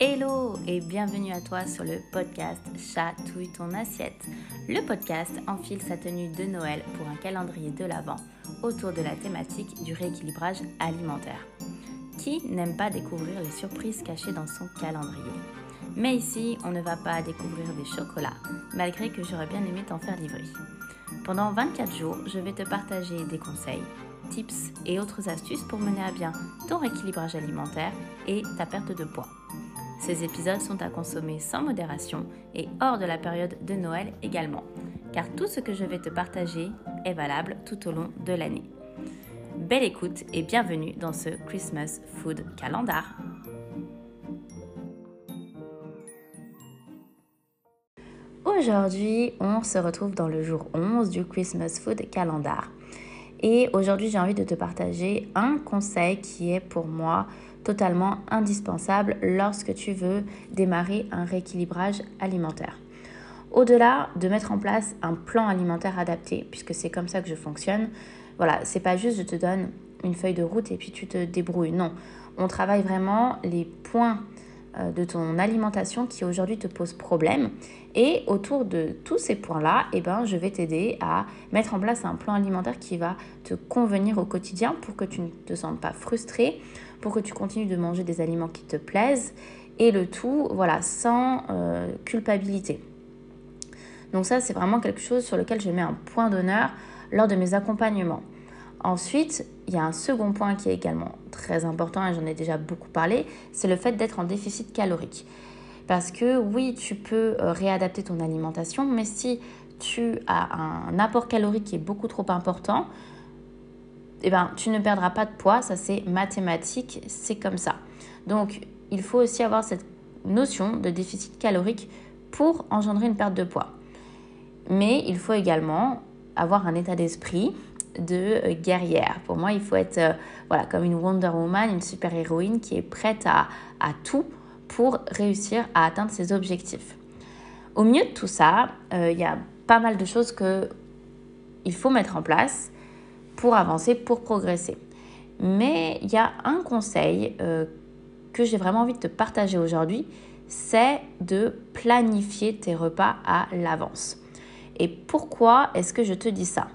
Hello et bienvenue à toi sur le podcast Chatouille ton assiette. Le podcast enfile sa tenue de Noël pour un calendrier de l'Avent autour de la thématique du rééquilibrage alimentaire. Qui n'aime pas découvrir les surprises cachées dans son calendrier? Mais ici, on ne va pas découvrir des chocolats, malgré que j'aurais bien aimé t'en faire livrer. Pendant 24 jours, je vais te partager des conseils, tips et autres astuces pour mener à bien ton rééquilibrage alimentaire et ta perte de poids. Ces épisodes sont à consommer sans modération et hors de la période de Noël également, car tout ce que je vais te partager est valable tout au long de l'année. Belle écoute et bienvenue dans ce Christmas Food Calendar. Aujourd'hui, on se retrouve dans le jour 11 du Christmas Food Calendar. Et aujourd'hui, j'ai envie de te partager un conseil qui est pour moi totalement indispensable lorsque tu veux démarrer un rééquilibrage alimentaire. Au-delà de mettre en place un plan alimentaire adapté, puisque c'est comme ça que je fonctionne, voilà, c'est pas juste je te donne une feuille de route et puis tu te débrouilles. Non, on travaille vraiment les points de ton alimentation qui aujourd'hui te posent problème. Et autour de tous ces points-là, eh ben, je vais t'aider à mettre en place un plan alimentaire qui va te convenir au quotidien pour que tu ne te sentes pas frustré, pour que tu continues de manger des aliments qui te plaisent et le tout, voilà, sans euh, culpabilité. Donc ça, c'est vraiment quelque chose sur lequel je mets un point d'honneur lors de mes accompagnements. Ensuite, il y a un second point qui est également très important et j'en ai déjà beaucoup parlé, c'est le fait d'être en déficit calorique. Parce que oui, tu peux euh, réadapter ton alimentation, mais si tu as un apport calorique qui est beaucoup trop important, eh ben, tu ne perdras pas de poids, ça c'est mathématique, c'est comme ça. Donc, il faut aussi avoir cette notion de déficit calorique pour engendrer une perte de poids. Mais il faut également avoir un état d'esprit de euh, guerrière. Pour moi, il faut être euh, voilà, comme une Wonder Woman, une super-héroïne qui est prête à, tout pour réussir à atteindre ses objectifs. Au milieu de tout ça, euh, il y a pas mal de choses qu'il faut mettre en place pour avancer, pour progresser. Mais il y a un conseil que j'ai vraiment envie de te partager aujourd'hui, c'est de planifier tes repas à l'avance. Et pourquoi est-ce que je te dis ça?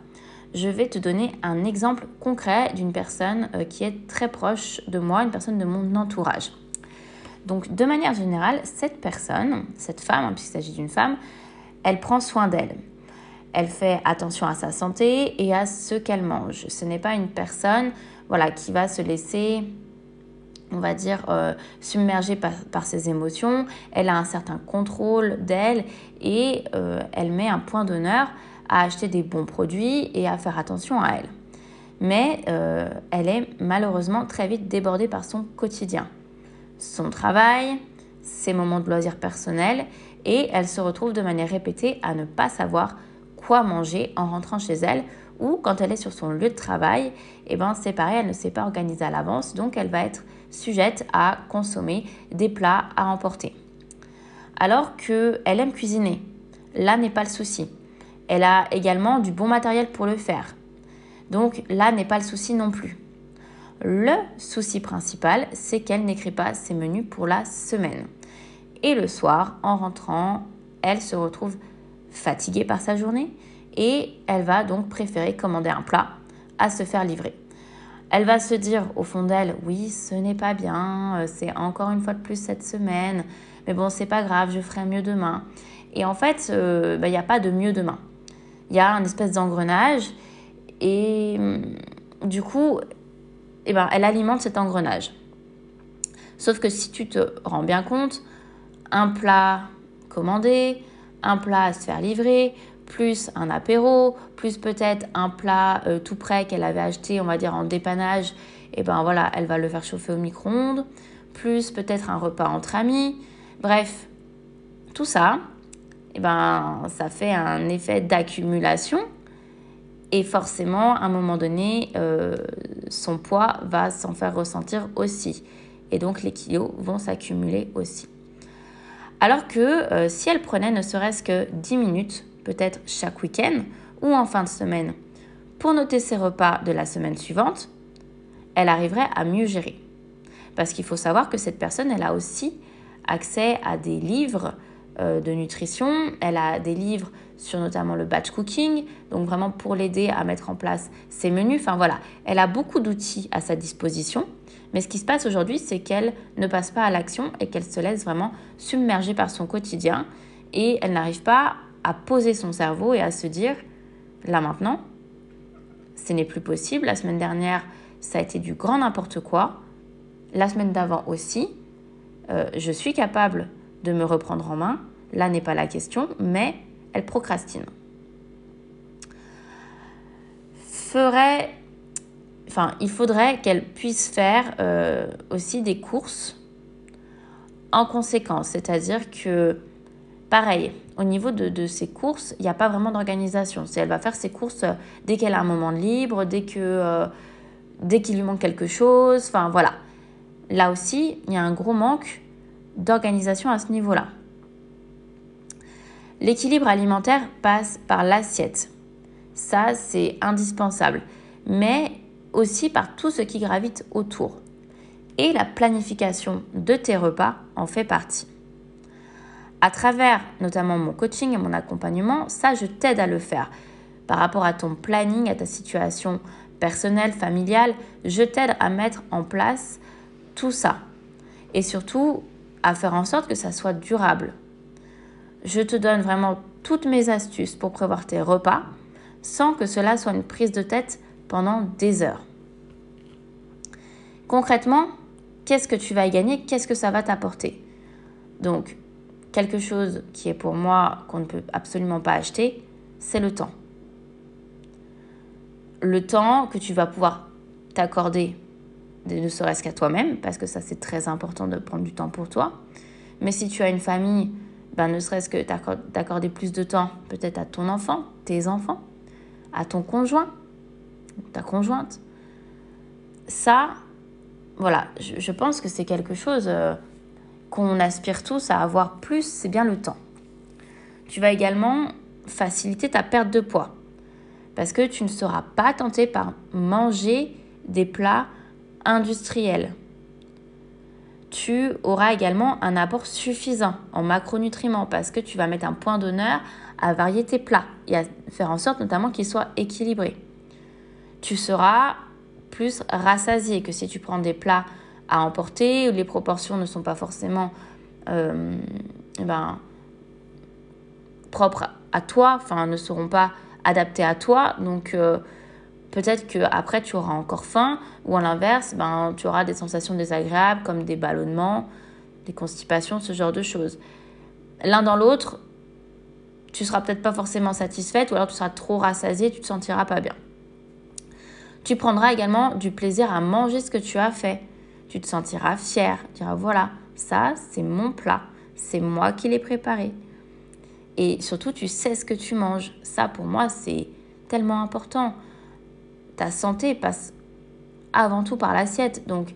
Je vais te donner un exemple concret d'une personne euh, qui est très proche de moi, une personne de mon entourage. Donc de manière générale, cette personne, cette femme, hein, puisqu'il s'agit d'une femme, elle prend soin d'elle. Elle fait attention à sa santé et à ce qu'elle mange. Ce n'est pas une personne voilà, qui va se laisser, on va dire, euh, submerger par, ses émotions. Elle a un certain contrôle d'elle et euh, elle met un point d'honneur à acheter des bons produits et à faire attention à elle. Mais euh, elle est malheureusement très vite débordée par son quotidien, son travail, ses moments de loisirs personnels et elle se retrouve de manière répétée à ne pas savoir quoi manger en rentrant chez elle ou quand elle est sur son lieu de travail, et eh ben c'est pareil, elle ne s'est pas organisée à l'avance, donc elle va être sujette à consommer des plats à emporter. Alors qu'elle aime cuisiner, là n'est pas le souci. Elle a également du bon matériel pour le faire. Donc là n'est pas le souci non plus. Le souci principal, c'est qu'elle n'écrit pas ses menus pour la semaine. Et le soir, en rentrant, elle se retrouve fatiguée par sa journée et elle va donc préférer commander un plat à se faire livrer. Elle va se dire au fond d'elle, oui, ce n'est pas bien, euh, c'est encore une fois de plus cette semaine, mais bon, c'est pas grave, je ferai mieux demain. Et en fait, euh, bah, il n'y a pas de mieux demain il y a un espèce d'engrenage et hum, du coup, eh ben, elle alimente cet engrenage. Sauf que si tu te rends bien compte, un plat commandé, un plat à se faire livrer, plus un apéro, plus peut-être un plat euh, tout prêt qu'elle avait acheté, on va dire en dépannage, eh ben voilà, elle va le faire chauffer au micro-ondes, plus peut-être un repas entre amis. Bref, tout ça, eh ben, ça fait un effet d'accumulation. Et forcément, à un moment donné, euh, son poids va s'en faire ressentir aussi. Et donc, les kilos vont s'accumuler aussi. Alors que euh, si elle prenait ne serait-ce que 10 minutes, peut-être chaque week-end ou en fin de semaine, pour noter ses repas de la semaine suivante, elle arriverait à mieux gérer. Parce qu'il faut savoir que cette personne, elle a aussi accès à des livres de nutrition, elle a des livres sur notamment le batch cooking, donc vraiment pour l'aider à mettre en place ses menus. Enfin voilà, elle a beaucoup d'outils à sa disposition. Mais ce qui se passe aujourd'hui, c'est qu'elle ne passe pas à l'action et qu'elle se laisse vraiment submerger par son quotidien et elle n'arrive pas à poser son cerveau et à se dire, là maintenant, ce n'est plus possible. La semaine dernière, ça a été du grand n'importe quoi. La semaine d'avant aussi, euh, je suis capable de me reprendre en main. Là n'est pas la question, mais elle procrastine. Ferait, enfin, il faudrait qu'elle puisse faire euh, aussi des courses en conséquence, c'est-à-dire que, pareil, au niveau de, de ses courses, il n'y a pas vraiment d'organisation. Elle va faire ses courses euh, dès qu'elle a un moment de libre, dès que euh, dès qu'il lui manque quelque chose. Enfin voilà. Là aussi, il y a un gros manque d'organisation à ce niveau-là. L'équilibre alimentaire passe par l'assiette. Ça, c'est indispensable. Mais aussi par tout ce qui gravite autour. Et la planification de tes repas en fait partie. À travers notamment mon coaching et mon accompagnement, ça, je t'aide à le faire. Par rapport à ton planning, à ta situation personnelle, familiale, je t'aide à mettre en place tout ça. Et surtout, faire en sorte que ça soit durable. Je te donne vraiment toutes mes astuces pour prévoir tes repas sans que cela soit une prise de tête pendant des heures. Concrètement, qu'est-ce que tu vas y gagner? Qu'est-ce que ça va t'apporter? Donc, quelque chose qui est pour moi qu'on ne peut absolument pas acheter, c'est le temps. Le temps que tu vas pouvoir t'accorder ne serait-ce qu'à toi-même, parce que ça c'est très important de prendre du temps pour toi. Mais si tu as une famille, ben, ne serait-ce que d'accorder plus de temps peut-être à ton enfant, tes enfants, à ton conjoint, ta conjointe. Ça, voilà, je, pense que c'est quelque chose euh, qu'on aspire tous à avoir plus, c'est bien le temps. Tu vas également faciliter ta perte de poids parce que tu ne seras pas tenté par manger des plats industriel. Tu auras également un apport suffisant en macronutriments parce que tu vas mettre un point d'honneur à varier tes plats et à faire en sorte notamment qu'ils soient équilibrés. Tu seras plus rassasié que si tu prends des plats à emporter où les proportions ne sont pas forcément euh, ben, propres à toi, enfin ne seront pas adaptées à toi. Donc euh, peut-être qu'après tu auras encore faim ou à l'inverse, ben, tu auras des sensations désagréables comme des ballonnements, des constipations, ce genre de choses. L'un dans l'autre, tu seras peut-être pas forcément satisfaite ou alors tu seras trop rassasiée, tu te sentiras pas bien. Tu prendras également du plaisir à manger ce que tu as fait. Tu te sentiras fier, tu diras voilà, ça c'est mon plat, c'est moi qui l'ai préparé. Et surtout, tu sais ce que tu manges. Ça pour moi, c'est tellement important ta santé passe avant tout par l'assiette. Donc,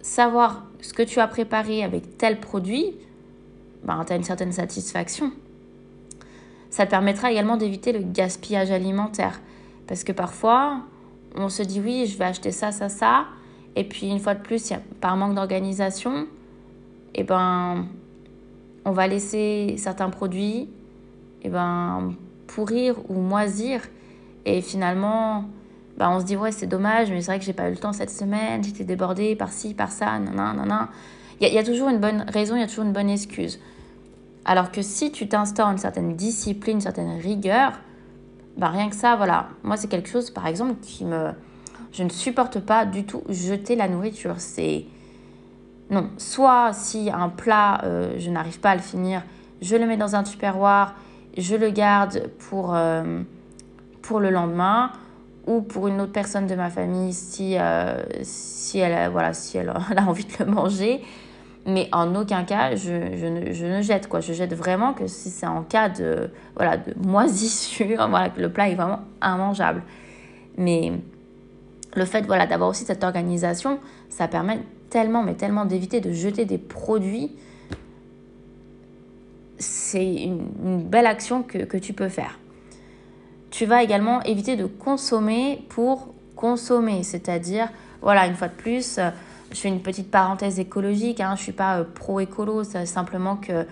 savoir ce que tu as préparé avec tel produit, ben, tu as une certaine satisfaction. Ça te permettra également d'éviter le gaspillage alimentaire. Parce que parfois, on se dit oui, je vais acheter ça, ça, ça. Et puis, une fois de plus, par manque d'organisation, eh ben, on va laisser certains produits eh ben, pourrir ou moisir et finalement, bah, on se dit, ouais, c'est dommage, mais c'est vrai que j'ai pas eu le temps cette semaine, j'étais débordée par ci, par ça, nan, nan, Il y, a toujours une bonne raison, il y a toujours une bonne excuse. Alors que si tu t'instaures une certaine discipline, une certaine rigueur, bah rien que ça, voilà. Moi, c'est quelque chose, par exemple, qui me. Je ne supporte pas du tout jeter la nourriture. C'est. Non. Soit si un plat, euh, je n'arrive pas à le finir, je le mets dans un tupperware, je le garde pour. Euh, pour le lendemain ou pour une autre personne de ma famille si, euh, si, elle, voilà, si elle a envie de le manger. Mais en aucun cas, je, je, ne, je ne, jette. Quoi. Je jette vraiment que si c'est en cas de, voilà, de moisissure, voilà, que le plat est vraiment immangeable. Mais le fait voilà, d'avoir aussi cette organisation, ça permet tellement, mais tellement d'éviter de jeter des produits. C'est une, une belle action que, que tu peux faire. Tu vas également éviter de consommer pour consommer, c'est-à-dire, voilà, une fois de plus, je fais une petite parenthèse écologique, hein, je ne suis pas euh, pro-écolo, c'est simplement que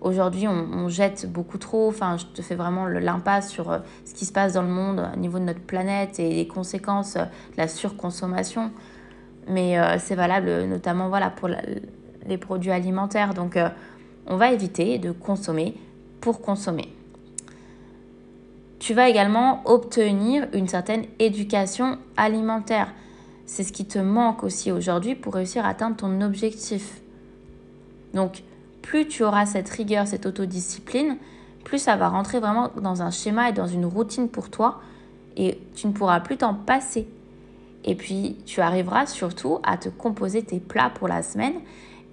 aujourd'hui on, jette beaucoup trop. Enfin, je te fais vraiment l'impasse sur euh, ce qui se passe dans le monde au niveau de notre planète et les conséquences de la surconsommation. Mais c'est valable notamment voilà, pour les produits alimentaires. Donc on va éviter de consommer pour consommer. Tu vas également obtenir une certaine éducation alimentaire. C'est ce qui te manque aussi aujourd'hui pour réussir à atteindre ton objectif. Donc, plus tu auras cette rigueur, cette autodiscipline, plus ça va rentrer vraiment dans un schéma et dans une routine pour toi et tu ne pourras plus t'en passer. Et puis, tu arriveras surtout à te composer tes plats pour la semaine.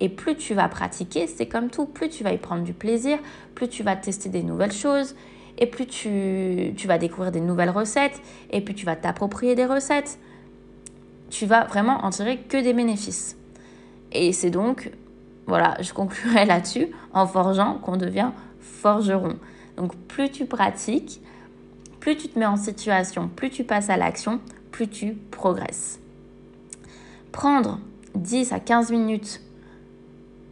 Et plus tu vas pratiquer, c'est comme tout, plus tu vas y prendre du plaisir, plus tu vas tester des nouvelles choses, et plus tu, vas découvrir des nouvelles recettes, et plus tu vas t'approprier des recettes. Tu vas vraiment en tirer que des bénéfices. Et c'est donc, voilà, je conclurai là-dessus en forgeant qu'on devient forgeron. Donc plus tu pratiques, plus tu te mets en situation, plus tu passes à l'action, plus tu progresses. Prendre 10 à 15 minutes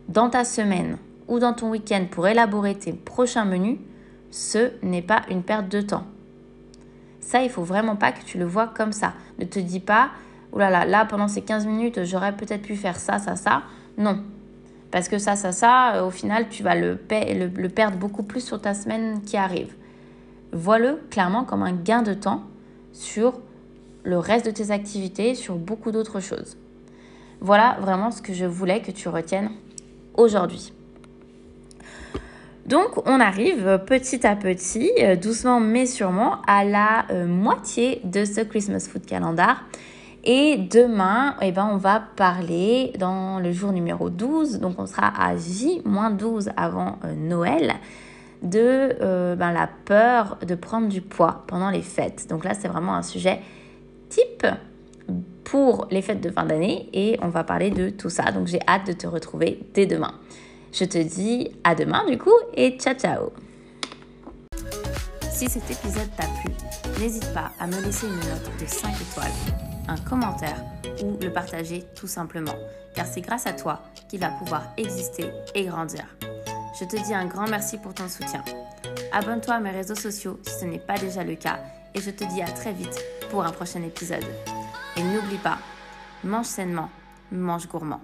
dans ta semaine ou dans ton week-end pour élaborer tes prochains menus, ce n'est pas une perte de temps. Ça, il faut vraiment pas que tu le vois comme ça. Ne te dis pas, oh là là, là, pendant ces 15 minutes, j'aurais peut-être pu faire ça, ça, ça. Non. Parce que ça, ça, ça, euh, au final, tu vas le, le, perdre beaucoup plus sur ta semaine qui arrive. Vois-le clairement comme un gain de temps sur le reste de tes activités, sur beaucoup d'autres choses. Voilà vraiment ce que je voulais que tu retiennes aujourd'hui. Donc on arrive petit à petit, euh, doucement mais sûrement, à la euh, moitié de ce Christmas Food Calendar. Et demain, eh ben, on va parler dans le jour numéro 12, donc on sera à J-12 avant euh, Noël, de ben, la peur de prendre du poids pendant les fêtes. Donc là, c'est vraiment un sujet type pour les fêtes de fin d'année et on va parler de tout ça. Donc j'ai hâte de te retrouver dès demain. Je te dis à demain du coup et ciao ciao Si cet épisode t'a plu, n'hésite pas à me laisser une note de 5 étoiles, un commentaire ou le partager tout simplement, car c'est grâce à toi qu'il va pouvoir exister et grandir. Je te dis un grand merci pour ton soutien. Abonne-toi à mes réseaux sociaux si ce n'est pas déjà le cas et je te dis à très vite pour un prochain épisode. Et n'oublie pas, mange sainement, mange gourmand.